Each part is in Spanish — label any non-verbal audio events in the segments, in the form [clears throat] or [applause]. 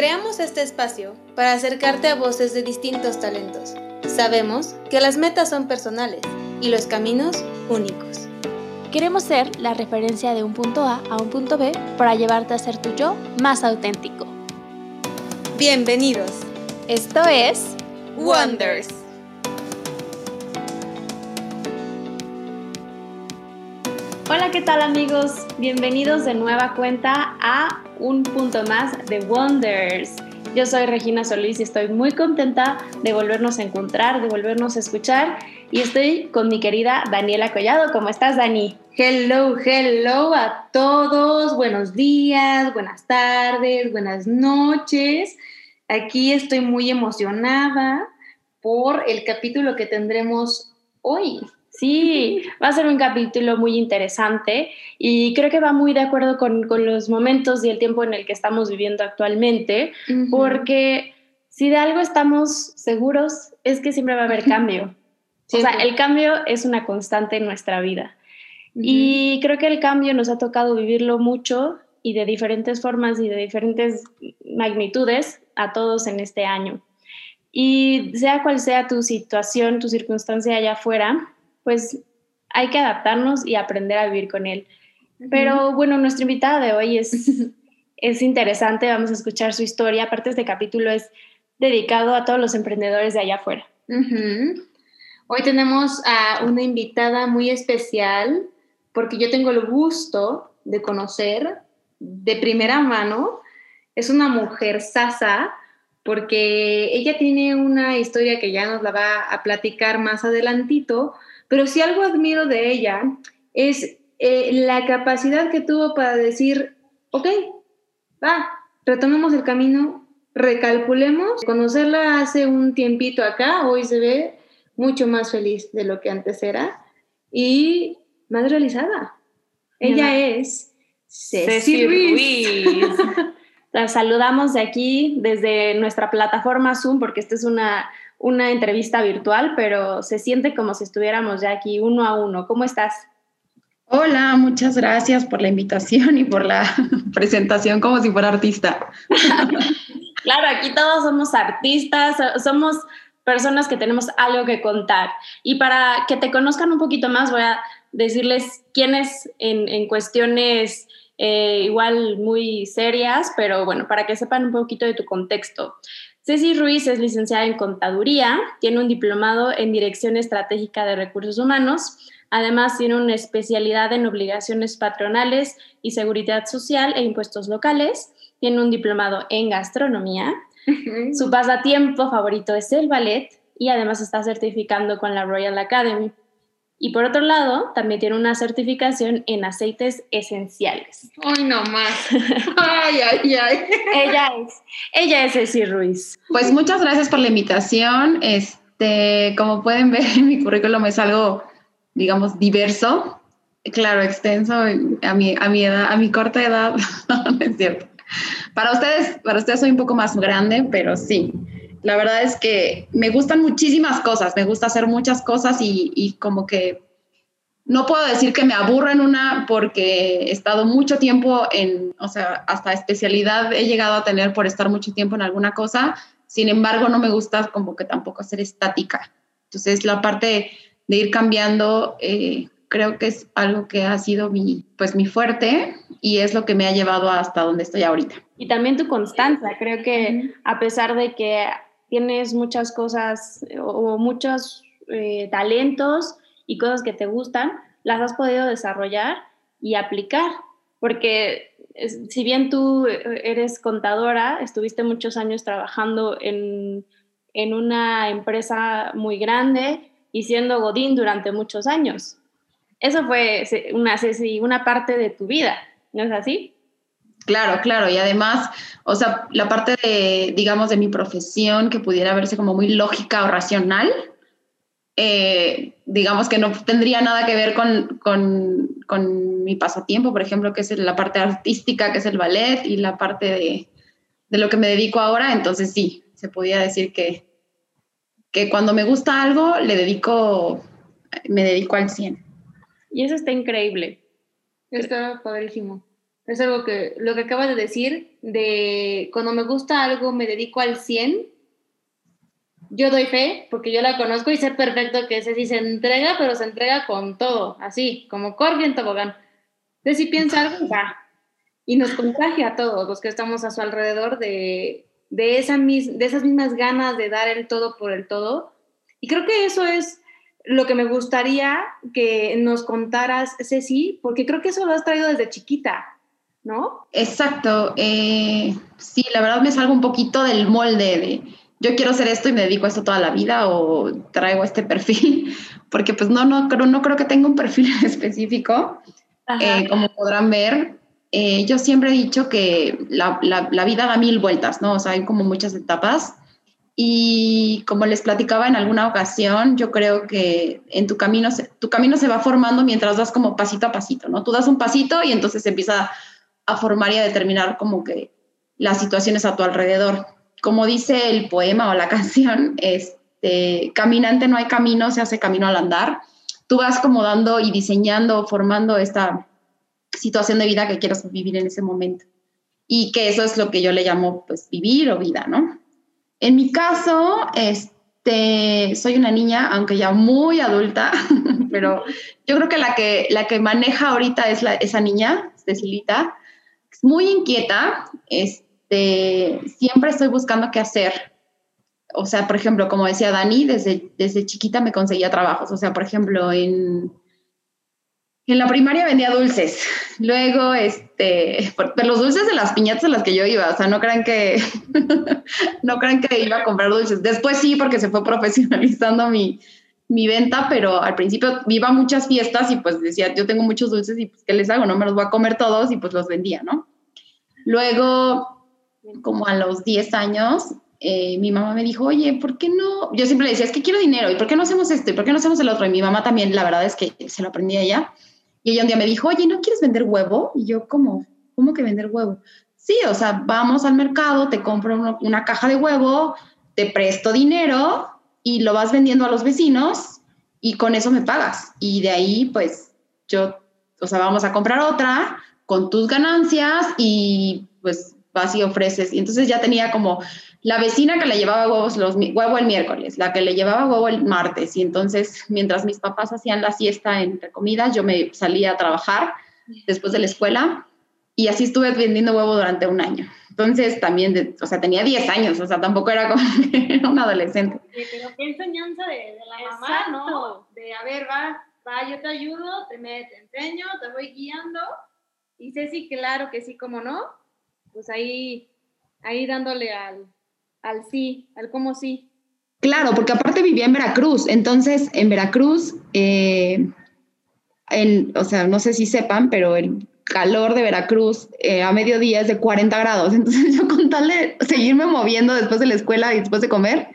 Creamos este espacio para acercarte a voces de distintos talentos. Sabemos que las metas son personales y los caminos únicos. Queremos ser la referencia de un punto A a un punto B para llevarte a ser tu yo más auténtico. Bienvenidos. Esto es Wonders. Hola, ¿qué tal amigos? Bienvenidos de nueva cuenta a un punto más de Wonders. Yo soy Regina Solís y estoy muy contenta de volvernos a encontrar, de volvernos a escuchar. Y estoy con mi querida Daniela Collado. ¿Cómo estás, Dani? Hello, hello a todos. Buenos días, buenas tardes, buenas noches. Aquí estoy muy emocionada por el capítulo que tendremos hoy. Sí, va a ser un capítulo muy interesante y creo que va muy de acuerdo con, los momentos y el tiempo en el que estamos viviendo actualmente, porque si de algo estamos seguros es que siempre va a haber cambio. O sea, el cambio es una constante en nuestra vida. Y creo que el cambio nos ha tocado vivirlo mucho y de diferentes formas y de diferentes magnitudes a todos en este año. Y sea cual sea tu situación, tu circunstancia allá afuera, pues hay que adaptarnos y aprender a vivir con él. Pero bueno, nuestra invitada de hoy es, [laughs] es interesante, vamos a escuchar su historia. Aparte, este capítulo es dedicado a todos los emprendedores de allá afuera. Hoy tenemos a una invitada muy especial porque yo tengo el gusto de conocer de primera mano. Es una mujer sasa porque ella tiene una historia que ya nos la va a platicar más adelantito, pero si algo admiro de ella es eh, la capacidad que tuvo para decir, ok, va, retomemos el camino, recalculemos. Conocerla hace un tiempito acá, hoy se ve mucho más feliz de lo que antes era y más realizada. Ella es Ceci Ruiz. La [laughs] saludamos de aquí, desde nuestra plataforma Zoom, porque esta es una una entrevista virtual, pero se siente como si estuviéramos ya aquí uno a uno. ¿Cómo estás? Hola, muchas gracias por la invitación y por la [laughs] presentación como si fuera artista. [laughs] claro, aquí todos somos artistas, somos personas que tenemos algo que contar. Y para que te conozcan un poquito más, voy a decirles quiénes en, en cuestiones eh, igual muy serias, pero bueno, para que sepan un poquito de tu contexto. Ceci Ruiz es licenciada en Contaduría, tiene un diplomado en Dirección Estratégica de Recursos Humanos, además tiene una especialidad en obligaciones patronales y seguridad social e impuestos locales, tiene un diplomado en gastronomía, su pasatiempo favorito es el ballet y además está certificando con la Royal Academy. Y por otro lado, también tiene una certificación en aceites esenciales. ¡Ay, no más! [laughs] ¡Ay, ay, ay! ella es, ella es Ceci Ruiz. Pues muchas gracias por la invitación. Este, como pueden ver, en mi currículum es algo, digamos, diverso. Claro, extenso a mi, a mi edad, a mi corta edad, [laughs] no es cierto. Para ustedes, para ustedes soy un poco más grande, pero sí la verdad es que me gustan muchísimas cosas, me gusta hacer muchas cosas y, como que no puedo decir que me aburro en una porque he estado mucho tiempo en, o sea, hasta especialidad he llegado a tener por estar mucho tiempo en alguna cosa, sin embargo no me gusta como que tampoco ser estática. Entonces la parte de ir cambiando eh, creo que es algo que ha sido mi, pues mi fuerte y es lo que me ha llevado hasta donde estoy ahorita. Y también tu constancia, creo que a pesar de que tienes muchas cosas o muchos eh, talentos y cosas que te gustan, las has podido desarrollar y aplicar. Porque si bien tú eres contadora, estuviste muchos años trabajando en, en una empresa muy grande y siendo Godín durante muchos años. Eso fue una, una parte de tu vida, ¿no es así? Claro, claro, y además, o sea, la parte de, digamos, de mi profesión que pudiera verse como muy lógica o racional, eh, digamos que no tendría nada que ver con, con, mi pasatiempo, por ejemplo, que es la parte artística, que es el ballet, y la parte de, de lo que me dedico ahora, entonces sí, se podía decir que, que cuando me gusta algo, le dedico, me dedico al 100. Y eso está increíble. Está padrísimo. Es algo que, lo que acabas de decir, de cuando me gusta algo me dedico al 100. Yo doy fe, porque yo la conozco y sé perfecto que ese sí se entrega, pero se entrega con todo, así, como Corby en tobogán. Entonces, si piensa algo, [laughs] va. Y nos contagia a todos los que estamos a su alrededor de, de, esa de esas mismas ganas de dar el todo por el todo. Y creo que eso es lo que me gustaría que nos contaras, Ceci, porque creo que eso lo has traído desde chiquita, ¿no? Exacto. Eh, sí, la verdad me salgo un poquito del molde de yo quiero hacer esto y me dedico a esto toda la vida o traigo este [laughs] perfil, porque pues no, no, creo, no creo que tenga un perfil específico. Eh, como podrán ver, eh, yo siempre he dicho que la, la, vida da mil vueltas, ¿no? O sea, hay como muchas etapas. Y como les platicaba en alguna ocasión, yo creo que en tu camino, tu camino se va formando mientras vas como pasito a pasito, ¿no? Tú das un pasito y entonces empieza a formar y a determinar como que las situaciones a tu alrededor. Como dice el poema o la [laughs] canción, este, caminante no hay camino, se hace camino al andar. Tú vas como dando y diseñando, formando esta, situación de vida que quieras vivir en ese momento. Y que eso es lo que yo le llamo pues vivir o vida, ¿no? En mi caso, este, soy una niña, aunque ya muy adulta, [laughs] pero yo creo que la que, la que maneja ahorita es esa niña, Cecilita, muy inquieta, este, siempre estoy buscando qué hacer. O sea, por ejemplo, como decía Dani, desde, desde chiquita me conseguía trabajos. O sea, por ejemplo, en, en la primaria vendía dulces. Luego, este, los dulces de las piñatas a las que yo iba, o sea, no crean que, [laughs] no crean que iba a comprar dulces. Después sí, porque se fue profesionalizando mi, mi venta, pero al principio iba muchas fiestas y pues decía, yo tengo muchos dulces y pues, ¿qué les hago? No me los voy a comer todos y pues los vendía, ¿no? Luego, como a los 10 años, eh, mi mamá me dijo, oye, ¿por qué no? Yo siempre le decía, es que quiero dinero, ¿y por qué no hacemos esto? ¿Y por qué no hacemos el otro? Y mi mamá también, la verdad es que se lo aprendí a ella y ella un día me dijo, oye, ¿no quieres vender huevo? Y yo, ¿cómo? ¿Cómo que vender huevo? Sí, o sea, vamos al mercado, te compro una caja de huevo, te presto dinero y lo vas vendiendo a los vecinos y con eso me pagas. Y de ahí, pues, yo, o sea, vamos a comprar otra con tus ganancias y pues vas y ofreces. Y entonces ya tenía como la vecina que le llevaba huevos los, huevo el miércoles, la que le llevaba huevo el martes. Y entonces, mientras mis papás hacían la siesta entre comidas, yo me salía a trabajar después de la escuela y así estuve vendiendo huevo durante un año. Entonces, también, o sea, tenía 10 años, o sea, tampoco era como [laughs] un adolescente. Pero qué enseñanza de, la mamá, ¿no? De, a ver, va, va, yo te ayudo, te, me, te enseño, te voy guiando. Y sí, claro que sí, como no, pues ahí, ahí dándole al, al sí, al cómo sí. Claro, porque aparte vivía en Veracruz, entonces en Veracruz, eh, o sea, no sé si sepan, pero el calor de Veracruz eh, a mediodía es de 40 grados, [laughs] entonces yo con tal de seguirme moviendo después de la escuela y después de comer,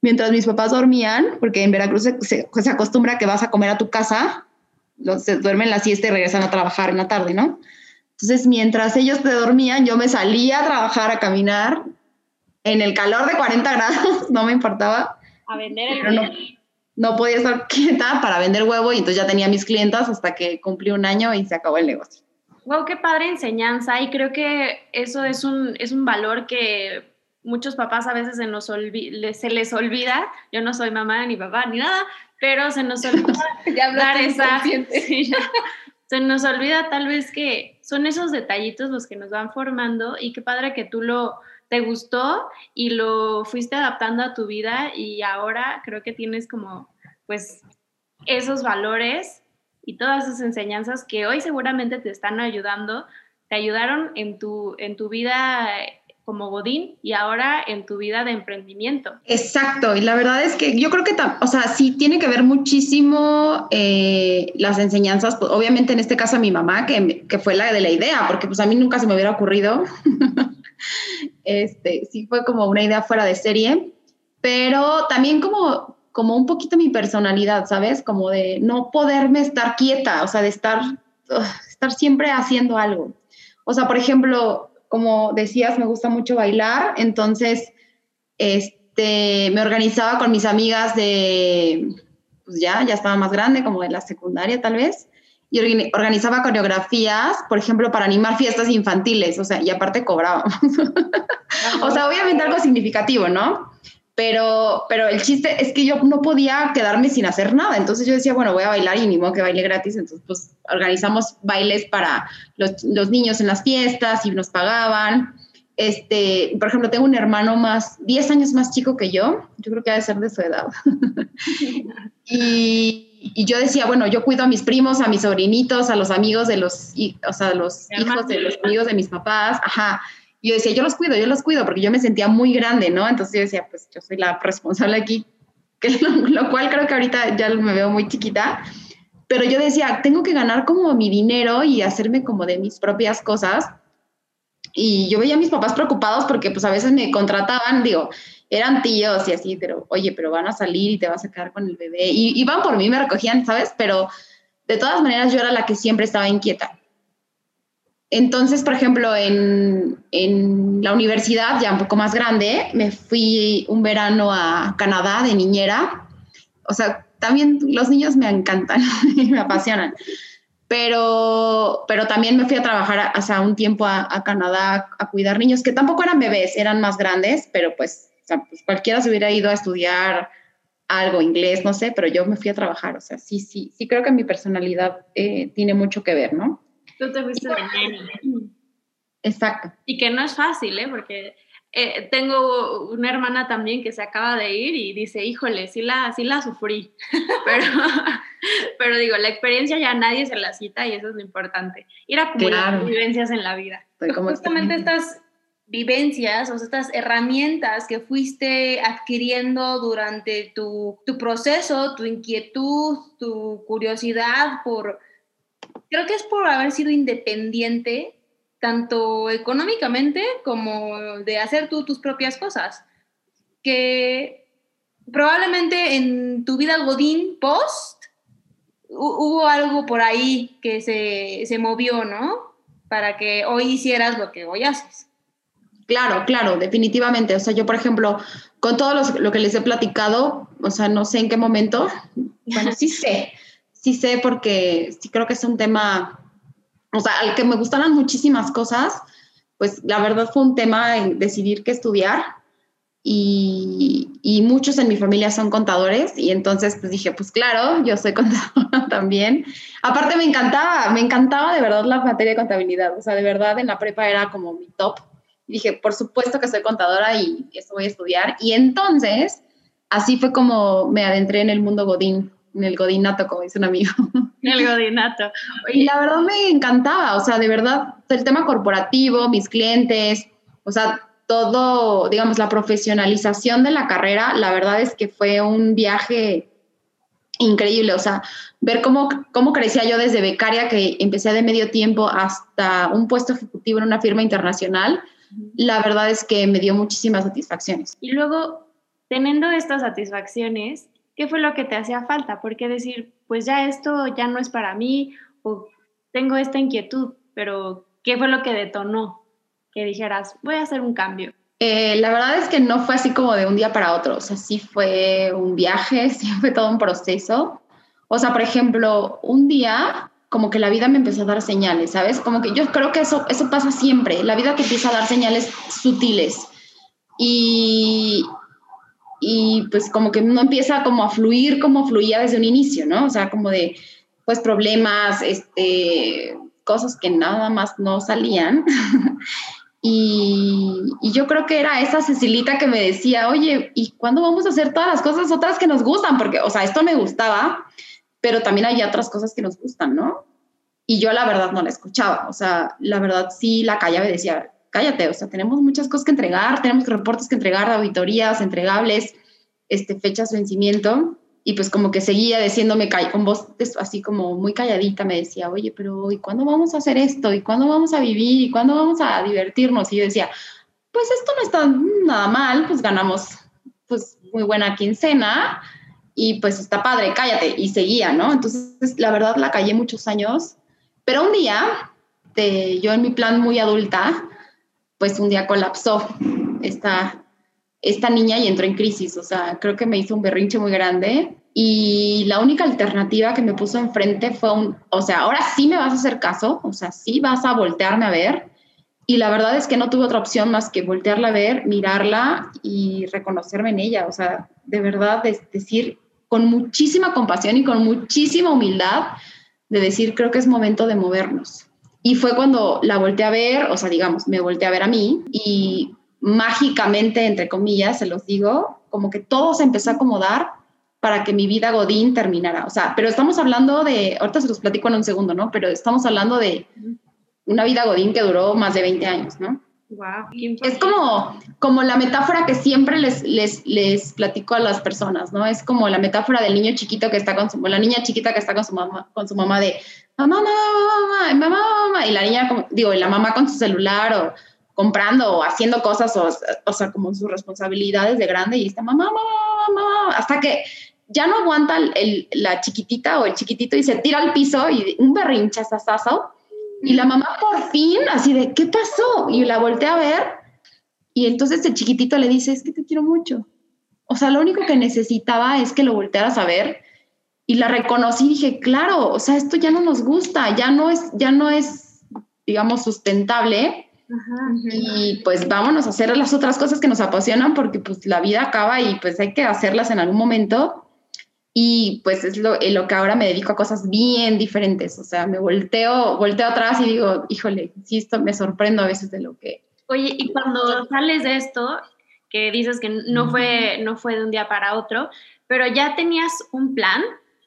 mientras mis papás dormían, porque en Veracruz se, se, acostumbra a que vas a comer a tu casa, los, se duermen la siesta y regresan a trabajar en la tarde, ¿no? Entonces, mientras ellos te dormían, yo me salía a trabajar, a caminar, en el calor de 40 grados, [laughs] no me importaba. A vender el huevo. No, podía estar [laughs] quieta para vender huevo y entonces ya tenía mis clientas hasta que cumplí un año y se acabó el negocio. Wow, qué padre enseñanza. Y creo que eso es un, es un valor que muchos papás a veces se, nos se les olvida. Yo no soy mamá ni papá ni nada, pero se nos [laughs] olvida dar esa... [laughs] se nos olvida tal vez que son esos detallitos los que nos van formando y qué padre que tú lo te gustó y lo fuiste adaptando a tu vida y ahora creo que tienes como pues esos valores y todas esas enseñanzas que hoy seguramente te están ayudando, te ayudaron en tu, en tu vida como Godín y ahora en tu vida de emprendimiento. Exacto, y la verdad es que yo creo que, o sea, sí tiene que ver muchísimo eh, las enseñanzas, pues, obviamente en este caso a mi mamá, que, que, fue la de la idea, porque pues a mí nunca se me hubiera ocurrido [laughs] Este, sí fue como una idea fuera de serie, pero también como, como un poquito mi personalidad, ¿sabes? Como de no poderme estar quieta, o sea, de estar, estar siempre haciendo algo. O sea, por ejemplo, como decías, me gusta mucho bailar, entonces este, me organizaba con mis amigas de, pues ya, ya estaba más grande, como de la secundaria tal vez, y organizaba coreografías, por ejemplo, para animar fiestas infantiles, o sea, y aparte cobrábamos. [laughs] o sea, obviamente algo significativo, ¿no? Pero, pero el chiste es que yo no podía quedarme sin hacer nada. Entonces yo decía, bueno, voy a bailar y ni modo que baile gratis. Entonces, pues organizamos bailes para los, los niños en las fiestas y nos pagaban. Este, por ejemplo, tengo un hermano más, 10 años más chico que yo. Yo creo que ha de ser de su edad. [laughs] y, y, yo decía, bueno, yo cuido a mis primos, a mis sobrinitos, a los amigos de los, o sea, los hijos de los amigos de mis papás. Ajá yo decía, yo los cuido, yo los cuido, porque yo me sentía muy grande, ¿no? Entonces yo decía, pues yo soy la responsable aquí, [laughs] que lo, cual creo que ahorita ya me veo muy chiquita, pero yo decía, tengo que ganar como mi dinero y hacerme como de mis propias cosas. Y yo veía a mis papás preocupados porque pues a veces me contrataban, digo, eran tíos y así, pero oye, pero van a salir y te vas a quedar con el bebé. Y iban por mí, me recogían, ¿sabes? Pero de todas maneras yo era la que siempre estaba inquieta. Entonces, por ejemplo, en, en, la universidad, ya un poco más grande, me fui un verano a Canadá de niñera. O sea, también los niños me encantan [laughs] y me apasionan. Pero, pero también me fui a trabajar hace un tiempo a, Canadá a cuidar niños que tampoco eran bebés, eran más grandes, pero pues, pues cualquiera se hubiera ido a estudiar algo, inglés, no sé, pero yo me fui a trabajar. O sea, sí, sí, sí creo que mi personalidad eh, tiene mucho que ver, ¿no? Tú te fuiste de [clears throat] Exacto. Y que no es fácil, ¿eh? Porque eh, tengo una hermana también que se acaba de ir y dice, híjole, sí la, sí la sufrí. [laughs] pero, [laughs] pero digo, la experiencia ya nadie se la cita y eso es lo importante. Ir a acumular vivencias en la vida. Justamente estas vivencias, o estas herramientas que fuiste adquiriendo durante tu, tu proceso, tu inquietud, tu curiosidad por creo que es por haber sido independiente, tanto económicamente como de hacer tú tus propias cosas. Que probablemente en tu vida Godín post hubo algo por ahí que se, se movió, ¿no? Para que hoy hicieras lo que hoy haces. Claro, claro, definitivamente. O sea, yo, por ejemplo, con todo lo que les he platicado, o sea, no sé en qué momento, bueno, sí sé, sí sé porque sí creo que es un tema, o sea, al que me gustaran muchísimas cosas, pues la verdad fue un tema en decidir qué estudiar y, muchos en mi familia son contadores y entonces pues dije, pues claro, yo soy [laughs] contadora también. Aparte me encantaba, me encantaba de verdad la materia de contabilidad, o sea, de verdad en la prepa era como mi top. Dije, por supuesto que soy contadora y eso voy a estudiar. Y entonces, así fue como me adentré en el mundo Godín en el godinato, como dice un amigo. [laughs] El godinato. Y la verdad me encantaba, o sea, de verdad, el tema corporativo, mis clientes, o sea, todo, digamos, la profesionalización de la carrera, la verdad es que fue un viaje increíble, o sea, ver cómo, cómo crecía yo desde becaria, que empecé de medio tiempo, hasta un puesto ejecutivo en una firma internacional, la verdad es que me dio muchísimas satisfacciones. Y luego, teniendo estas satisfacciones, ¿qué fue lo que te hacía falta? ¿Por qué decir, pues ya esto ya no es para mí o tengo esta inquietud, pero ¿qué fue lo que detonó que dijeras, voy a hacer un cambio? Eh, la verdad es que no fue así como de un día para otro, o sea, sí fue un viaje, [laughs] sí fue todo un proceso. O sea, por ejemplo, un día como que la vida me empezó a dar señales, ¿sabes? Como que yo creo que eso, eso pasa siempre, la vida te empieza a dar señales sutiles. Y, y pues como que uno empieza como a fluir como fluía desde un inicio, ¿no? O sea, como de pues problemas, este, cosas que nada más no salían. [laughs] y, y, yo creo que era esa Cecilita que me decía, oye, ¿y cuándo vamos a hacer todas las cosas otras que nos gustan? Porque, o sea, esto me gustaba, pero también hay otras cosas que nos gustan, ¿no? Y yo la verdad no la escuchaba, o sea, la verdad sí la callaba y decía, cállate, o sea, tenemos muchas cosas que entregar, tenemos reportes que entregar, auditorías, entregables, este, fechas de vencimiento, y pues como que seguía diciéndome con voz así como muy calladita, me decía, oye, pero ¿y cuándo vamos a hacer esto? ¿Y cuándo vamos a vivir? ¿Y cuándo vamos a divertirnos? Y yo decía, pues esto no está nada mal, pues ganamos pues muy buena quincena y pues está padre, cállate. Y seguía, ¿no? Entonces, la verdad, la callé muchos años, pero un día, de, yo en mi plan muy adulta, pues un día colapsó esta, esta niña y entró en crisis. O sea, creo que me hizo un berrinche muy grande y la única alternativa que me puso enfrente fue un, o sea, ahora sí me vas a hacer caso, o sea, sí vas a voltearme a ver. Y la verdad es que no tuve otra opción más que voltearla a ver, mirarla y reconocerme en ella. O sea, de verdad, es decir, con muchísima compasión y con muchísima humildad, de decir, creo que es momento de movernos. Y fue cuando la volteé a ver, o sea, digamos, me volteé a ver a mí y mágicamente, entre comillas, se los digo, como que todo se empezó a acomodar para que mi vida Godín terminara. O sea, pero estamos hablando de, ahorita se los platico en un segundo, ¿no? Pero estamos hablando de una vida Godín que duró más de 20 años, ¿no? Wow. Es como, como la metáfora que siempre les, les, les platico a las personas, ¿no? Es como la metáfora del niño chiquito que está con su, la niña chiquita que está con su mamá, con su mamá de mamá, mamá, mamá, mamá, mamá, y la niña, digo, y la mamá con su celular o comprando o haciendo cosas, o, o sea, como sus responsabilidades de grande y está mamá, mamá, mamá, hasta que ya no aguanta el, la chiquitita o el chiquitito y se tira al piso y un berrinchazazazo. Y la mamá por fin, así de, ¿qué pasó? Y la voltea a ver y entonces el chiquitito le dice, es que te quiero mucho. O sea, lo único que necesitaba es que lo voltearas a ver y la reconocí y dije, claro, o sea, esto ya no nos gusta, ya no es, ya no es, digamos, sustentable. Y pues vámonos a hacer las otras cosas que nos apasionan porque pues la vida acaba y pues hay que hacerlas en algún momento y pues es lo, en lo que ahora me dedico a cosas bien diferentes. O sea, me volteo, volteo atrás y digo, híjole, sí, esto me sorprendo a veces de lo que... Oye, y cuando sales de esto, que dices que no fue, no fue de un día para otro, pero ya tenías un plan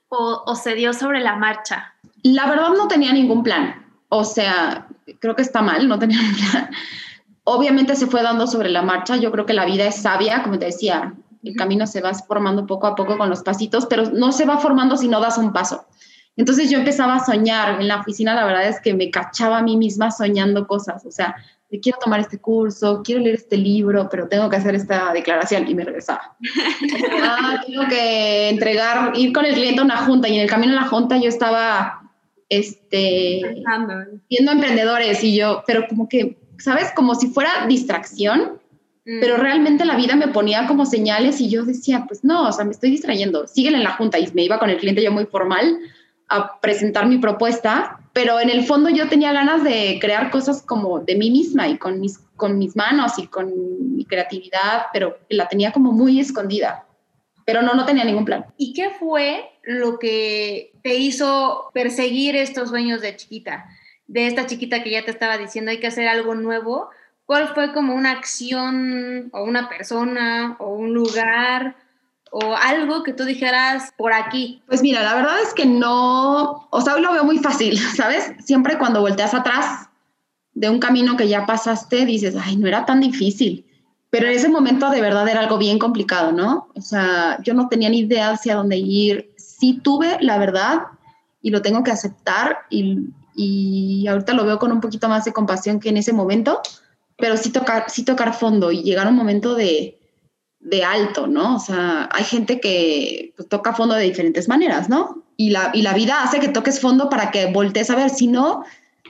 o, o se dio sobre la marcha? La verdad no tenía ningún plan. O sea, creo que está mal, no tenía un plan. Obviamente se fue dando sobre la marcha. Yo creo que la vida es sabia, como te decía, el camino se va formando poco a poco con los pasitos, pero no se va formando si no das un paso. Entonces yo empezaba a soñar en la oficina, la verdad es que me cachaba a mí misma soñando cosas, o sea, quiero tomar este curso, quiero leer este libro, pero tengo que hacer esta declaración y me regresaba. [laughs] ah, tengo que entregar, ir con el cliente a una junta y en el camino a la junta yo estaba este, viendo emprendedores y yo, pero como que, ¿sabes? Como si fuera distracción pero mm. realmente la vida me ponía como señales y yo decía, pues no, o sea, me estoy distrayendo, síguele en la junta y me iba con el cliente yo muy formal a presentar mi propuesta, pero en el fondo yo tenía ganas de crear cosas como de mí misma y con mis, con mis manos y con mi creatividad, pero la tenía como muy escondida, pero no, no tenía ningún plan. ¿Y qué fue lo que te hizo perseguir estos sueños de chiquita? De esta chiquita que ya te estaba diciendo, hay que hacer algo nuevo ¿Cuál fue como una acción o una persona o un lugar o algo que tú dijeras por aquí? Pues mira, la verdad es que no, o sea, hoy lo veo muy fácil, [laughs] ¿sabes? Siempre cuando volteas atrás de un camino que ya pasaste, dices, ay, no era tan difícil. Pero en ese momento de verdad era algo bien complicado, ¿no? O sea, yo no tenía ni idea hacia dónde ir. Sí tuve, la verdad, y lo tengo que aceptar y, y ahorita lo veo con un poquito más de compasión que en ese momento pero sí tocar, sí tocar fondo y llegar a un momento de, de alto, ¿no? O sea, hay gente que pues, toca fondo de diferentes maneras, ¿no? Y la, y la vida hace que toques fondo para que voltees a ver, si no,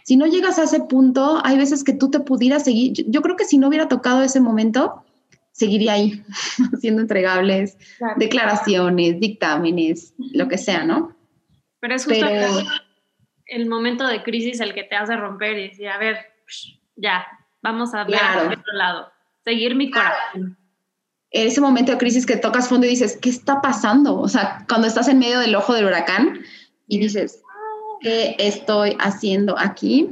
si no llegas a ese punto, hay veces que tú te pudieras seguir, yo, creo que si no hubiera tocado ese momento, seguiría ahí, [laughs] haciendo entregables, declaraciones, dictámenes, lo que sea, ¿no? Pero es justo el momento de crisis el que te hace romper y decir, a ver, ya, Vamos a ver otro lado. Seguir mi corazón. En ese momento de crisis que tocas fondo y dices, ¿qué está pasando? O sea, cuando estás en medio del ojo del huracán y dices, ¿qué estoy haciendo aquí?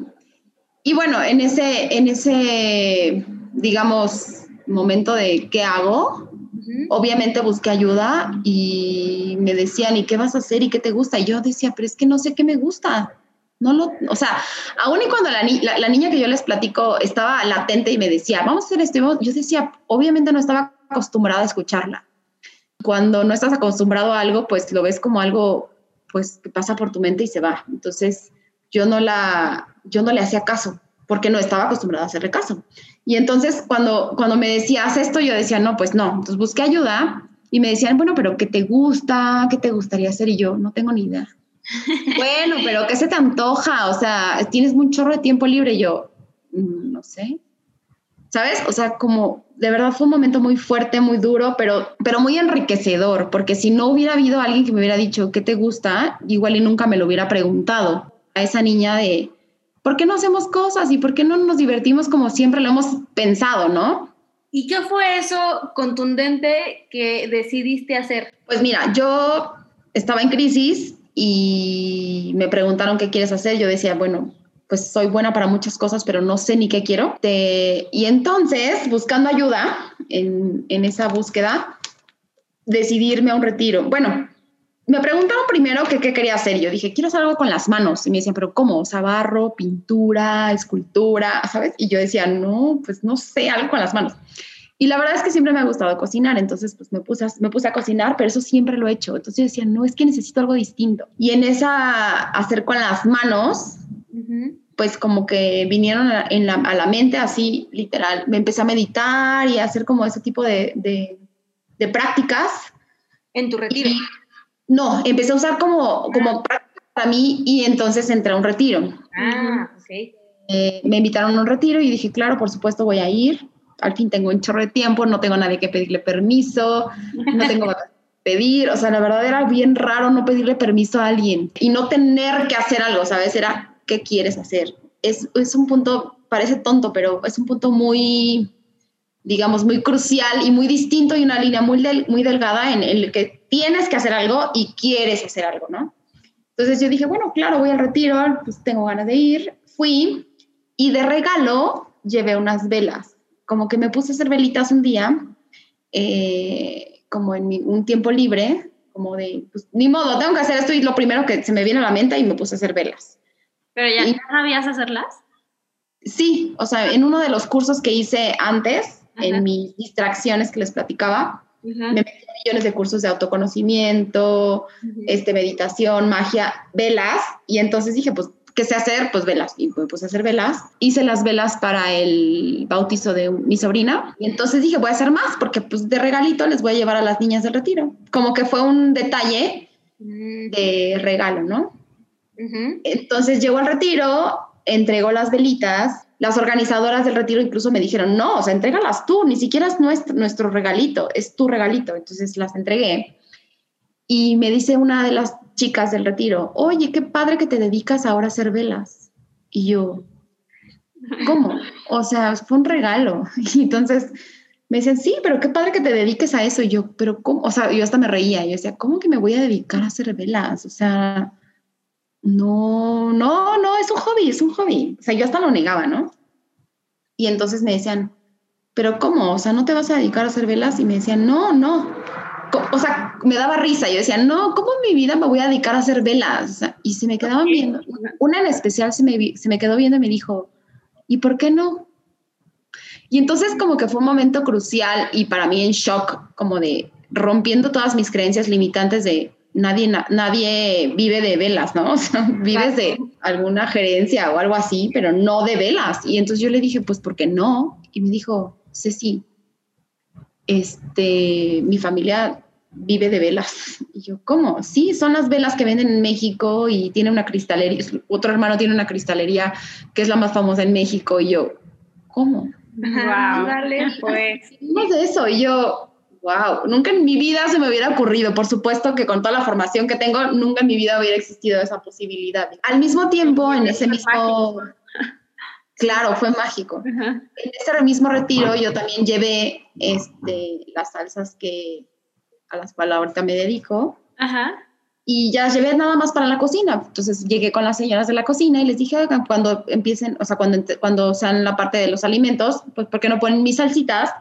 Y bueno, en ese, en ese, digamos, momento de qué hago, obviamente busqué ayuda y me decían, ¿y qué vas a hacer? ¿Y qué te gusta? Y yo decía, pero es que no sé qué me gusta. No lo, o sea, aún y cuando la, niña que yo les platico estaba latente y me decía, vamos a hacer esto, yo decía, obviamente no estaba acostumbrada a escucharla. Cuando no estás acostumbrado a algo, pues lo ves como algo, pues que pasa por tu mente y se va. Entonces, yo no la, yo no le hacía caso, porque no estaba acostumbrada a hacerle caso. Y entonces, cuando, cuando me decía, haz esto, yo decía, no, pues no. Entonces busqué ayuda y me decían, bueno, pero ¿qué te gusta? ¿Qué te gustaría hacer? Y yo, no tengo ni idea. Bueno, pero ¿qué se te antoja? O sea, tienes un chorro de tiempo libre. yo, mm, no sé. ¿sabes? O sea, como de verdad fue un momento muy fuerte, muy duro, pero, pero muy enriquecedor, porque si no hubiera habido alguien que me hubiera dicho, ¿qué te gusta? Igual y nunca me lo hubiera preguntado a esa niña de, ¿por qué no hacemos cosas y por qué no nos divertimos como siempre lo hemos pensado, ¿no? ¿Y qué fue eso contundente que decidiste hacer? Pues mira, yo estaba en crisis y me preguntaron qué quieres hacer. Yo decía, bueno, pues soy buena para muchas cosas, pero no sé ni qué quiero. y entonces, buscando ayuda en, en esa búsqueda, decidirme a un retiro. Bueno, me preguntaron primero qué quería hacer. Yo dije, quiero hacer algo con las manos. Y me decían, pero ¿cómo? O sea, barro, pintura, escultura, ¿sabes? Y yo decía, no, pues no sé, algo con las manos. Y la verdad es que siempre me ha gustado cocinar, entonces pues me puse, a, me puse a cocinar, pero eso siempre lo he hecho. Entonces yo decía, no, es que necesito algo distinto. Y en esa hacer con las manos, pues como que vinieron a, en la, a la mente así, literal. Me empecé a meditar y a hacer como ese tipo de, de, prácticas. ¿En tu retiro? no, empecé a usar como, como práctica para mí y entonces entré a un retiro. Ah, ok. Eh, me invitaron a un retiro y dije, claro, por supuesto voy a ir al fin tengo un chorro de tiempo, no tengo nadie que pedirle permiso, no tengo que pedir, o sea, la verdad era bien raro no pedirle permiso a alguien y no tener que hacer algo, ¿sabes? Era, ¿qué quieres hacer? Es, es un punto, parece tonto, pero es un punto muy, digamos, muy crucial y muy distinto y una línea muy, muy delgada en el que tienes que hacer algo y quieres hacer algo, ¿no? Entonces yo dije, bueno, claro, voy al retiro, pues tengo ganas de ir, fui y de regalo llevé unas velas como que me puse a hacer velitas un día, eh, como en un tiempo libre, como de, pues, ni modo, tengo que hacer esto y lo primero que se me viene a la mente y me puse a hacer velas. ¿Pero ya, sabías hacerlas? Sí, o sea, en uno de los cursos que hice antes, en mis distracciones que les platicaba, me metí millones de cursos de autoconocimiento, este, meditación, magia, velas, y entonces dije, pues ¿qué sé hacer? Pues velas. Y me puse a hacer velas. Hice las velas para el bautizo de mi sobrina. Y entonces dije, voy a hacer más porque pues de regalito les voy a llevar a las niñas del retiro. Como que fue un detalle mm. de regalo, ¿no? Entonces llego al retiro, entrego las velitas. Las organizadoras del retiro incluso me dijeron, no, o sea, entrégalas tú, ni siquiera es nuestro, nuestro regalito, es tu regalito. Entonces las entregué. Y me dice una de las chicas del retiro, oye, qué padre que te dedicas ahora a hacer velas. Y yo, ¿cómo? O sea, fue un regalo. [laughs] Y entonces me dicen, sí, pero qué padre que te dediques a eso. Y yo, pero ¿cómo? O sea, yo hasta me reía. Yo decía, ¿cómo que me voy a dedicar a hacer velas? O sea, no, no, no, es un hobby, es un hobby. O sea, yo hasta lo negaba, ¿no? Y entonces me decían, pero ¿cómo? O sea, ¿no te vas a dedicar a hacer velas? Y me decían, no, no o sea, me daba risa. Yo decía, no, ¿cómo en mi vida me voy a dedicar a hacer velas? Y se me quedaban viendo. Una en especial se me, se me quedó viendo y me dijo, ¿y por qué no? Y entonces como que fue un momento crucial y para mí en shock, como de rompiendo todas mis creencias limitantes de nadie, nadie vive de velas, ¿no? [laughs] O sea, vives de alguna gerencia o algo así, pero no de velas. Y entonces yo le dije, pues, ¿por qué no? Y me dijo, Ceci, este, mi familia vive de velas. Y yo, ¿cómo? Sí, son las velas que venden en México y tiene una cristalería, otro hermano tiene una cristalería que es la más famosa en México. Y yo, ¿cómo? Wow, dale, pues. de eso. Y yo, wow, nunca en mi vida se me hubiera ocurrido. Por supuesto que con toda la formación que tengo, nunca en mi vida hubiera existido esa posibilidad. Al mismo tiempo, en ese mismo... Claro, fue mágico. En ese mismo retiro yo también llevé este, las salsas que a las cuales ahorita me dedico. Ajá. Y ya llevé nada más para la cocina. Entonces llegué con las señoras de la cocina y les dije, cuando empiecen, o sea, cuando, cuando sean la parte de los alimentos, pues, ¿por qué no ponen mis salsitas?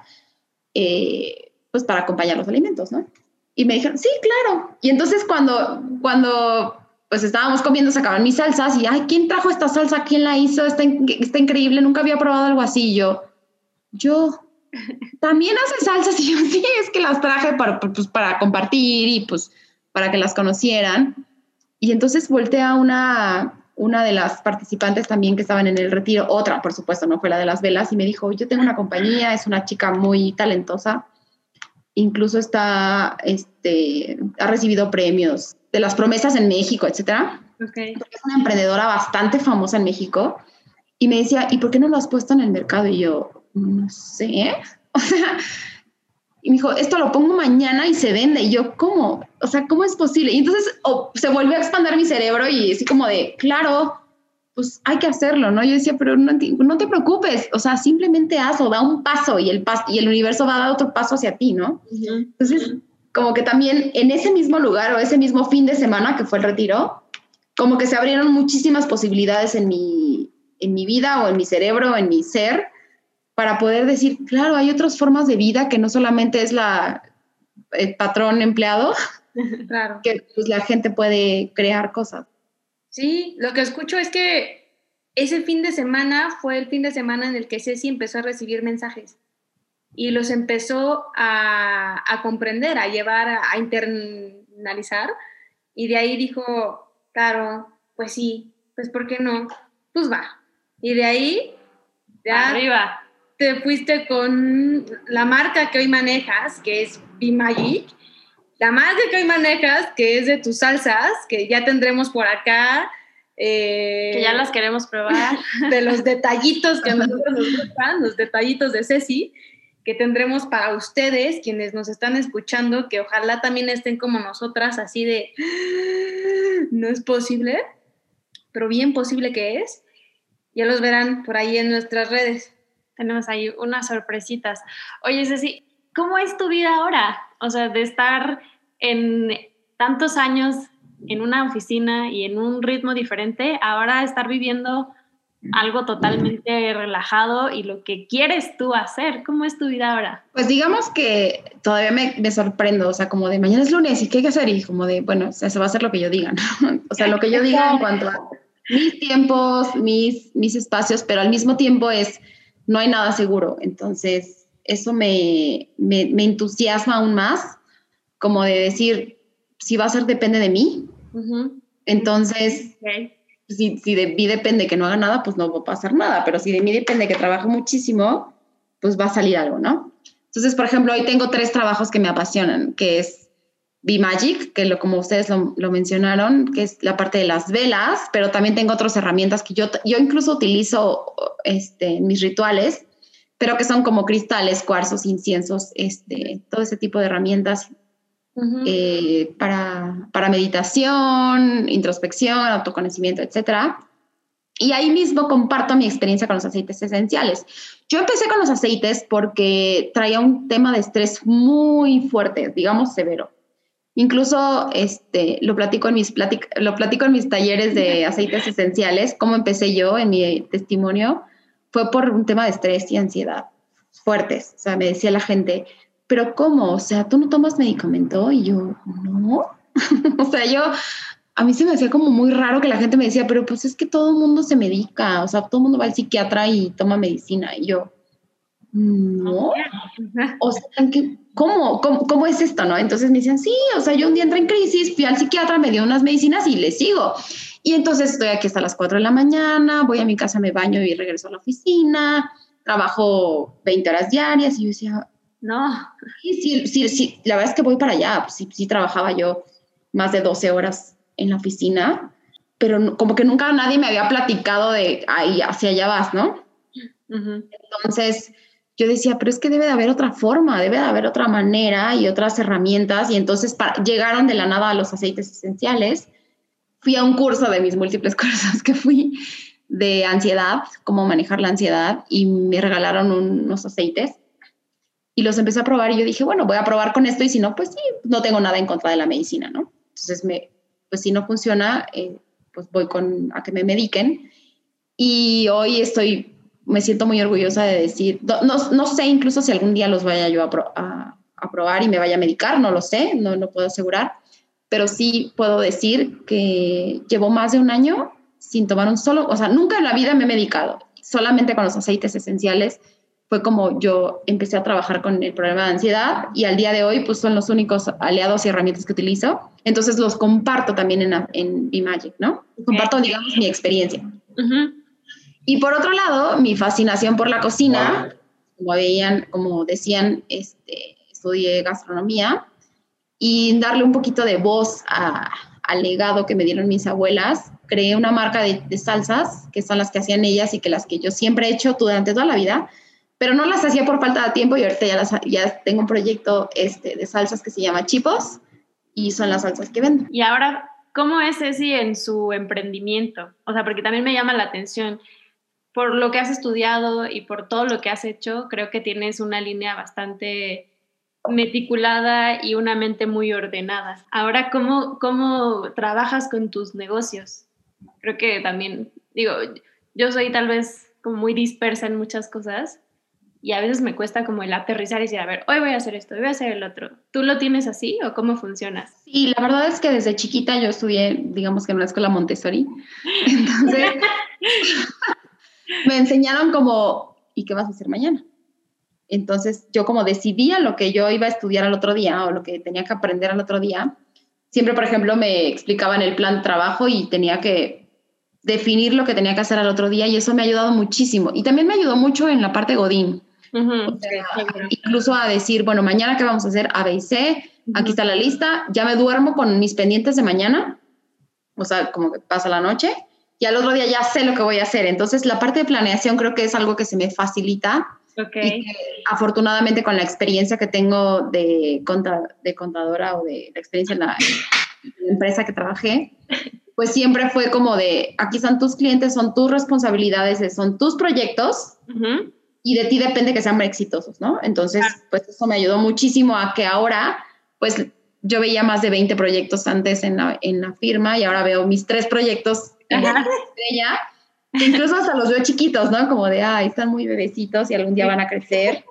Eh, pues para acompañar los alimentos, ¿no? Y me dijeron, sí, claro. Y entonces cuando, cuando pues estábamos comiendo, sacaban mis salsas y, ay, ¿quién trajo esta salsa? ¿Quién la hizo? Está, está increíble, nunca había probado algo así. yo, yo, [laughs] también hace salsas [laughs] y yo, sí, es que las traje para, pues, para compartir y pues para que las conocieran. Y entonces volteé a una, una de las participantes también que estaban en el retiro, otra, por supuesto, no fue la de las velas, y me dijo, yo tengo una compañía, es una chica muy talentosa, incluso está, este, ha recibido premios de las promesas en México, etcétera. Okay. es una emprendedora bastante famosa en México. Y me decía, ¿y por qué no lo has puesto en el mercado? Y yo, no sé. [laughs] O sea, y me dijo, esto lo pongo mañana y se vende. Y yo, ¿cómo? O sea, ¿cómo es posible? Y entonces se volvió a expandir mi cerebro y así como de, claro, pues hay que hacerlo, ¿no? Yo decía, pero no, no te preocupes, o sea, simplemente hazlo, da un paso y el, y el universo va a dar otro paso hacia ti, ¿no? Entonces, como que también en ese mismo lugar o ese mismo fin de semana que fue el retiro, como que se abrieron muchísimas posibilidades en mi, en mi vida o en mi cerebro, en mi ser, para poder decir, claro, hay otras formas de vida que no solamente es la el patrón empleado, [laughs] claro. que pues la gente puede crear cosas. Sí, lo que escucho es que ese fin de semana fue el fin de semana en el que Ceci empezó a recibir mensajes y los empezó a, a comprender, a llevar, a, a internalizar y de ahí dijo, claro, pues sí, pues ¿por qué no? Pues va. Y de ahí ya arriba te fuiste con la marca que hoy manejas, que es Bimagic, la marca que hoy manejas, que es de tus salsas, que ya tendremos por acá. Eh, que ya las queremos probar. De los detallitos que nosotros nos gustan, los detallitos de Ceci, que tendremos para ustedes, quienes nos están escuchando, que ojalá también estén como nosotras, así de, no es posible, pero bien posible que es. Ya los verán por ahí en nuestras redes tenemos ahí unas sorpresitas. Oye, Ceci, ¿cómo es tu vida ahora? O sea, de estar en tantos años en una oficina y en un ritmo diferente, ahora estar viviendo algo totalmente relajado y lo que quieres tú hacer. ¿Cómo es tu vida ahora? Pues digamos que todavía me, sorprendo, o sea, como de mañana es lunes y qué hay que hacer y como de, bueno, o sea, se va a hacer lo que yo diga, ¿no? O sea, lo que yo diga en cuanto a mis tiempos, mis, mis espacios, pero al mismo tiempo es no hay nada seguro. Entonces, eso me, me, entusiasma aún más, como de decir, si va a ser depende de mí. Entonces, si, si, de mí depende que no haga nada, pues no va a pasar nada, pero si de mí depende que trabaje muchísimo, pues va a salir algo, ¿no? Entonces, por ejemplo, hoy tengo tres trabajos que me apasionan, que es Magic, que lo, como ustedes lo, lo, mencionaron, que es la parte de las velas, pero también tengo otras herramientas que yo, yo incluso utilizo este, en mis rituales, pero que son como cristales, cuarzos, inciensos, este, todo ese tipo de herramientas eh, para, para meditación, introspección, autoconocimiento, etc. Y ahí mismo comparto mi experiencia con los aceites esenciales. Yo empecé con los aceites porque traía un tema de estrés muy fuerte, digamos severo. Incluso este, lo, platico en mis lo platico en mis talleres de [laughs] aceites esenciales, cómo empecé yo en mi testimonio, fue por un tema de estrés y ansiedad fuertes. O sea, me decía la gente, pero ¿cómo? O sea, ¿tú no tomas medicamento? Y yo, no. [laughs] o sea, yo, a mí se me hacía como muy raro que la gente me decía, pero pues es que todo el mundo se medica, o sea, todo el mundo va al psiquiatra y toma medicina. Y yo, no. O sea, ¿cómo, cómo, cómo es esto, no? Entonces me decían, sí, o sea, yo un día entré en crisis, fui al psiquiatra, me dio unas medicinas y le sigo. Y entonces estoy aquí hasta las 4 de la mañana, voy a mi casa, me baño y regreso a la oficina, trabajo 20 horas diarias y yo decía, no. Sí, sí, sí, la verdad es que voy para allá, sí, sí trabajaba yo más de 12 horas en la oficina, pero como que nunca nadie me había platicado de ahí, hacia allá vas, ¿no? Entonces, yo decía, pero es que debe de haber otra forma, debe de haber otra manera y otras herramientas. Y entonces llegaron de la nada a los aceites esenciales. Fui a un curso de mis múltiples [laughs] cursos que fui de ansiedad, cómo manejar la ansiedad, y me regalaron unos aceites. Y los empecé a probar y yo dije, bueno, voy a probar con esto y si no, pues sí, no tengo nada en contra de la medicina, ¿no? Entonces, me, pues si no funciona, eh, pues voy con, a que me mediquen. Y hoy estoy me siento muy orgullosa de decir, no, no, sé incluso si algún día los vaya yo a, a, probar y me vaya a medicar, no lo sé, no lo puedo asegurar, pero sí puedo decir que llevo más de un año sin tomar un solo, o sea, nunca en la vida me he medicado, solamente con los aceites esenciales fue como yo empecé a trabajar con el problema de ansiedad y al día de hoy pues son los únicos aliados y herramientas que utilizo. Entonces los comparto también en, en B-Magic, ¿no? Comparto, digamos, mi experiencia. Y por otro lado, mi fascinación por la cocina, como veían, como decían, este, estudié gastronomía y darle un poquito de voz al legado que me dieron mis abuelas. Creé una marca de, salsas, que son las que hacían ellas y que las que yo siempre he hecho durante toda la vida, pero no las hacía por falta de tiempo y ahorita ya, las, ya tengo un proyecto este, de salsas que se llama Chipos y son las salsas que vendo. Y ahora, ¿cómo es Ceci en su emprendimiento? O sea, porque también me llama la atención, por lo que has estudiado y por todo lo que has hecho, creo que tienes una línea bastante meticulada y una mente muy ordenada. Ahora, ¿cómo, cómo trabajas con tus negocios? Creo que también, digo, yo soy tal vez como muy dispersa en muchas cosas y a veces me cuesta como el aterrizar y decir, a ver, hoy voy a hacer esto, hoy voy a hacer el otro. ¿Tú lo tienes así o cómo funciona? Sí, la verdad es que desde chiquita yo estudié, digamos que en la escuela Montessori. [laughs] Entonces, [laughs] me enseñaron como, ¿y qué vas a hacer mañana? Entonces, yo como decidía lo que yo iba a estudiar al otro día o lo que tenía que aprender al otro día, siempre, por ejemplo, me explicaban el plan de trabajo y tenía que definir lo que tenía que hacer al otro día y eso me ha ayudado muchísimo. Y también me ayudó mucho en la parte Godín. Incluso a decir, bueno, mañana qué vamos a hacer, A, B y C, aquí está la lista, ya me duermo con mis pendientes de mañana, o sea, como que pasa la noche, y al otro día ya sé lo que voy a hacer. Entonces, la parte de planeación creo que es algo que se me facilita Okay. afortunadamente con la experiencia que tengo de, de contadora o de la experiencia en la, empresa que trabajé, pues siempre fue como de, aquí están tus clientes, son tus responsabilidades, son tus proyectos y de ti depende que sean exitosos, ¿no? Entonces, pues eso me ayudó muchísimo a que ahora, pues yo veía más de 20 proyectos antes en la, en la firma y ahora veo mis tres proyectos en la estrella incluso hasta los veo chiquitos, ¿no? Como de, ay, están muy bebecitos y algún día van a crecer.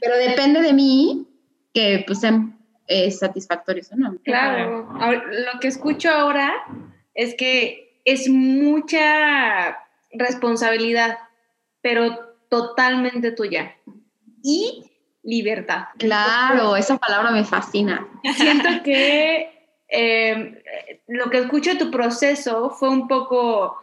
Pero depende de mí que pues sean eh, satisfactorios o no. Claro. lo que escucho ahora es que es mucha responsabilidad, pero totalmente tuya. Y libertad. Claro, esa palabra me fascina. Siento [laughs] que eh, lo que escucho de tu proceso fue un poco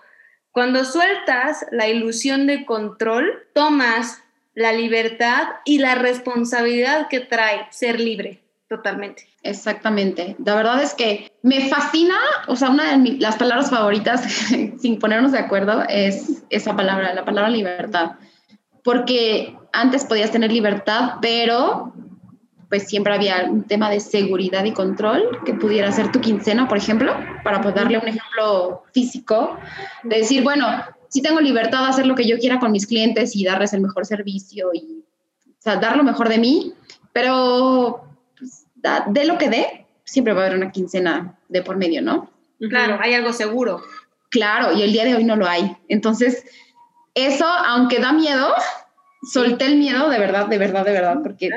cuando sueltas la ilusión de control, tomas la libertad y la responsabilidad que trae ser libre totalmente. Exactamente. La verdad es que me fascina, o sea, una de las palabras favoritas, [laughs] sin ponernos de acuerdo, es esa palabra, la palabra libertad. Porque antes podías tener libertad, pero pues siempre había un tema de seguridad y control que pudiera ser tu quincena, por ejemplo, para poder darle un ejemplo físico, de decir, bueno, sí tengo libertad de hacer lo que yo quiera con mis clientes y darles el mejor servicio y o sea, dar lo mejor de mí, pero pues, de lo que dé, siempre va a haber una quincena de por medio, ¿no? Claro, hay algo seguro. Claro, y el día de hoy no lo hay. Entonces, eso, aunque da miedo, solté el miedo de verdad, de verdad, de verdad, porque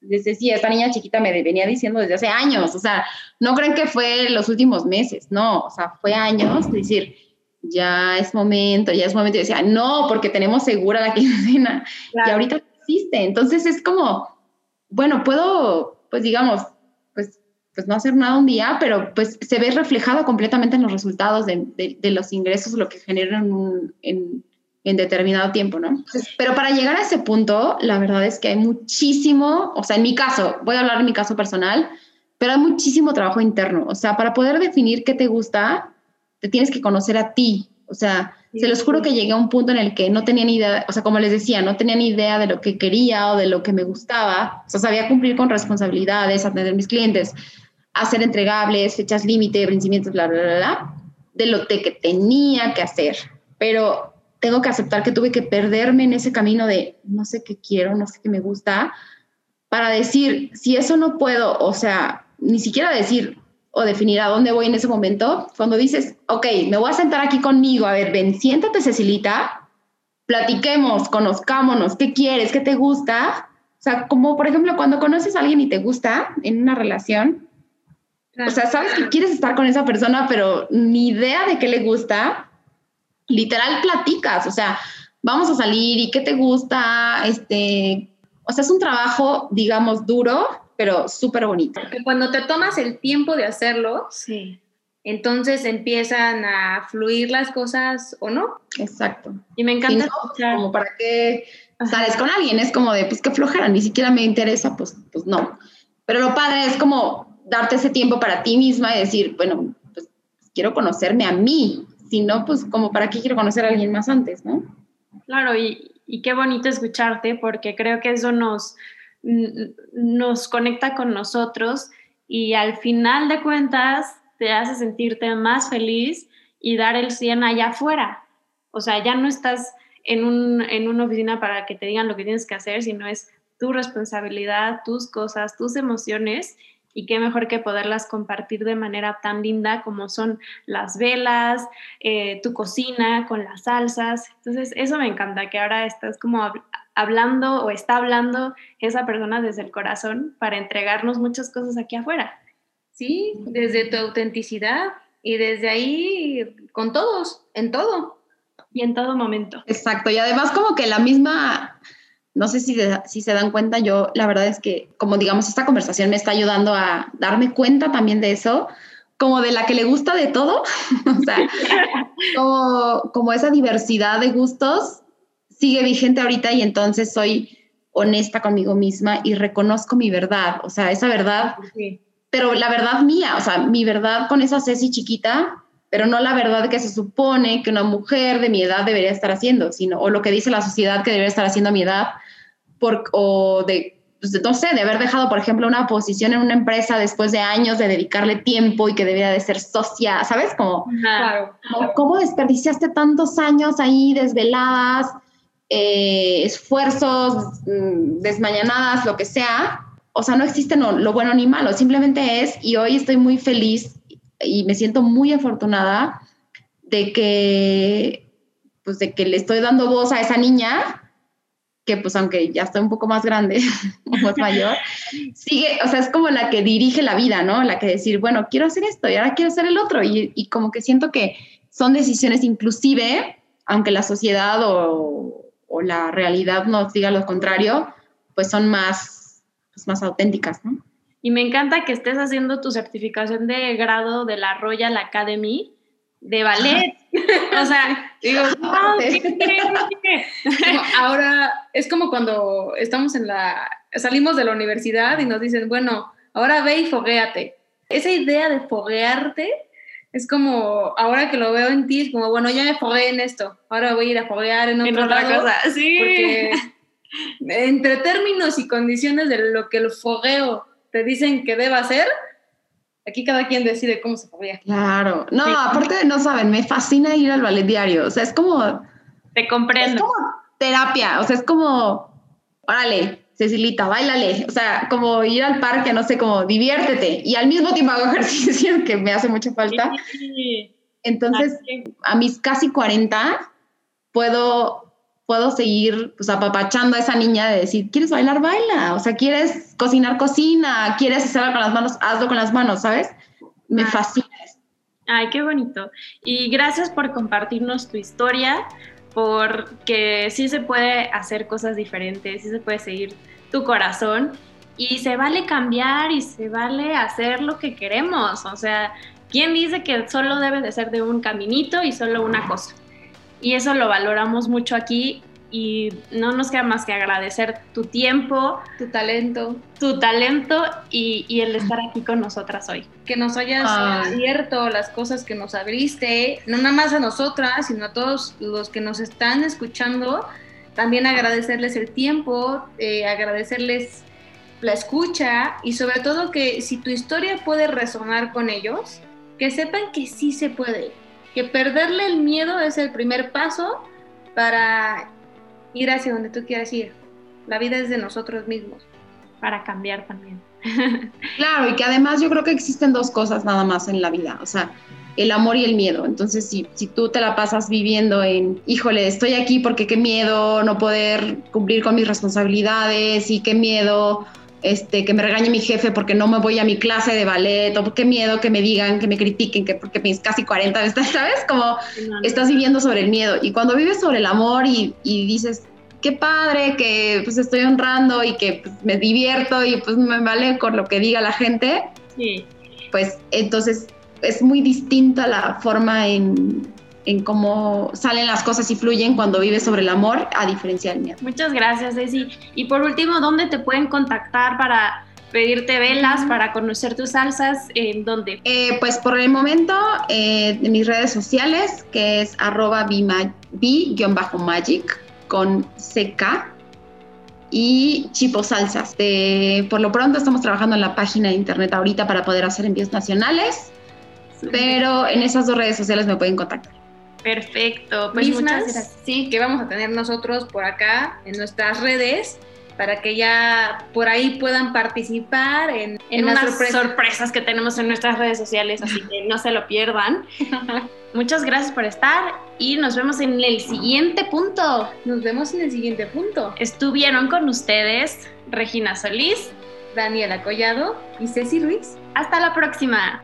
desde sí, esta niña chiquita me venía diciendo desde hace años, o sea, no creen que fue los últimos meses, no, o sea, fue años, decir, ya es momento, ya es momento, y decía, no, porque tenemos segura la [laughs] quincena, y ahorita existe, entonces es como, bueno, puedo, pues digamos, pues, pues no hacer nada un día, pero pues se ve reflejado completamente en los resultados de, de, los ingresos, lo que generan en en determinado tiempo, ¿no? pero para llegar a ese punto, la verdad es que hay muchísimo, o sea, en mi caso, voy a hablar de mi caso personal, pero hay muchísimo trabajo interno. O sea, para poder definir qué te gusta, te tienes que conocer a ti. O sea, se los juro que llegué a un punto en el que no tenía ni idea, o sea, como les decía, no tenía ni idea de lo que quería o de lo que me gustaba. O sea, sabía cumplir con responsabilidades, atender a mis clientes, hacer entregables, fechas límite, vencimientos, bla, bla, bla, bla, de lo que tenía que hacer. Pero tengo que aceptar que tuve que perderme en ese camino de no sé qué quiero, no sé qué me gusta, para decir, si eso no puedo, o sea, ni siquiera decir o definir a dónde voy en ese momento, cuando dices, ok, me voy a sentar aquí conmigo, a ver, ven, siéntate Cecilita, platiquemos, conozcámonos, qué quieres, qué te gusta. O sea, como por ejemplo cuando conoces a alguien y te gusta en una relación, o sea, sabes que quieres estar con esa persona, pero ni idea de qué le gusta, literal platicas, o sea, vamos a salir y qué te gusta, este, o sea, es un trabajo, digamos, duro, pero súper bonito. Porque cuando te tomas el tiempo de hacerlo, sí. entonces empiezan a fluir las cosas o no. Exacto. Y me encanta Como para qué sales con alguien, es como de, pues qué flojera, ni siquiera me interesa, pues, pues no. Pero lo padre es como darte ese tiempo para ti misma y decir, bueno, pues quiero conocerme a mí, si no, pues como para qué quiero conocer a alguien más antes, ¿no? Claro, y, Y qué bonito escucharte porque creo que eso nos, nos conecta con nosotros y al final de cuentas te hace sentirte más feliz y dar el 100 allá afuera. O sea, ya no estás en, un, en una oficina para que te digan lo que tienes que hacer, sino es tu responsabilidad, tus cosas, tus emociones y qué mejor que poderlas compartir de manera tan linda como son las velas, eh, tu cocina con las salsas. Entonces, eso me encanta, que ahora estás como hablando o está hablando esa persona desde el corazón para entregarnos muchas cosas aquí afuera. Sí, desde tu autenticidad y desde ahí con todos, en todo. Y en todo momento. Exacto, y además como que la misma no sé si, si se dan cuenta, yo la verdad es que, como digamos, esta conversación me está ayudando a darme cuenta también de eso, como de la que le gusta de todo, [laughs] o sea, como, como esa diversidad de gustos sigue vigente ahorita y entonces soy honesta conmigo misma y reconozco mi verdad, o sea, esa verdad, pero la verdad mía, o sea, mi verdad con esa Ceci chiquita, pero no la verdad que se supone que una mujer de mi edad debería estar haciendo, sino, o lo que dice la sociedad que debería estar haciendo a mi edad, por, o pues, de, no sé, de haber dejado, por ejemplo, una posición en una empresa después de años de dedicarle tiempo y que debía de ser socia, ¿sabes? Como, claro. ¿cómo desperdiciaste tantos años ahí desveladas, eh, esfuerzos, mm, desmañanadas, lo que sea? O sea, no existe lo bueno ni malo, simplemente es, y hoy estoy muy feliz y me siento muy afortunada de que, pues de que le estoy dando voz a esa niña, que pues aunque ya estoy un poco más grande, [laughs] más mayor, [laughs] sigue, o sea, es como la que dirige la vida, ¿no? La que decir, bueno, quiero hacer esto y ahora quiero hacer el otro. Y, y como que siento que son decisiones inclusive, aunque la sociedad o, o la realidad nos diga lo contrario, pues son más, pues más auténticas, ¿no? Y me encanta que estés haciendo tu certificación de grado de la Royal Academy de ballet. [laughs] o sea, digo, ahora es como cuando estamos en la, salimos de la universidad y nos dicen, bueno, ahora ve y fogueate. Esa idea de foguearte es como, ahora que lo veo en ti, es como, bueno, ya me fogué en esto, ahora voy a ir a foguear en, otra cosa. Sí. Porque entre términos y condiciones de lo que el fogueo te dicen que deba hacer, aquí cada quien decide cómo se podría. Claro, no, aparte no saben, me fascina ir al ballet diario, o sea, es como... Te comprendo. Es como terapia, o sea, es como, órale, Cecilita, bailale, o sea, como ir al parque, no sé, como diviértete. Y al mismo tiempo hago [laughs] ejercicio que me hace mucha falta. Entonces, a mis casi 40 puedo puedo seguir pues, apapachando a esa niña de decir, ¿quieres bailar? Baila. O sea, ¿quieres cocinar? Cocina. ¿Quieres hacerlo con las manos? Hazlo con las manos, ¿sabes? Me fascina. Ay, qué bonito. Y gracias por compartirnos tu historia, porque sí se puede hacer cosas diferentes, sí se puede seguir tu corazón y se vale cambiar y se vale hacer lo que queremos. O sea, ¿quién dice que solo debe de ser de un caminito y solo una cosa? Y eso lo valoramos mucho aquí y no nos queda más que agradecer tu tiempo, tu talento, tu talento y, el estar aquí con nosotras hoy. Que nos hayas abierto las cosas que nos abriste, no nada más a nosotras, sino a todos los que nos están escuchando. También agradecerles el tiempo, eh, agradecerles la escucha y sobre todo que si tu historia puede resonar con ellos, que sepan que sí se puede, que perderle el miedo es el primer paso para ir hacia donde tú quieras ir. La vida es de nosotros mismos. Para cambiar también. [laughs] Claro, y que además yo creo que existen dos cosas nada más en la vida, o sea, el amor y el miedo. Entonces, si, si tú te la pasas viviendo en, híjole, estoy aquí porque qué miedo no poder cumplir con mis responsabilidades y qué miedo este, que me regañe mi jefe porque no me voy a mi clase de ballet, o qué miedo que me digan, que me critiquen, que porque mis casi 40, [laughs] ¿sabes? Como estás viviendo sobre el miedo. Y cuando vives sobre el amor y, dices, qué padre, que pues estoy honrando y que pues, me divierto y pues me vale con lo que diga la gente, pues entonces es muy distinta la forma en, en cómo salen las cosas y fluyen cuando vives sobre el amor, a diferencia del miedo. Muchas gracias, Ceci. Y por último, ¿dónde te pueden contactar para pedirte velas, para conocer tus salsas? ¿En dónde? Eh, pues por el momento, eh, en mis redes sociales, que es arroba b-magic, con CK y Chipo Salsas. por lo pronto estamos trabajando en la página de internet ahorita para poder hacer envíos nacionales, pero en esas dos redes sociales me pueden contactar. Perfecto, pues muchas gracias. Sí, que vamos a tener nosotros por acá en nuestras redes para que ya por ahí puedan participar en, en, unas sorpresas. que tenemos en nuestras redes sociales, así que no se lo pierdan. [laughs] Muchas gracias por estar y nos vemos en el siguiente punto. Nos vemos en el siguiente punto. Estuvieron con ustedes Regina Solís, Daniela Collado y Ceci Ruiz. Hasta la próxima.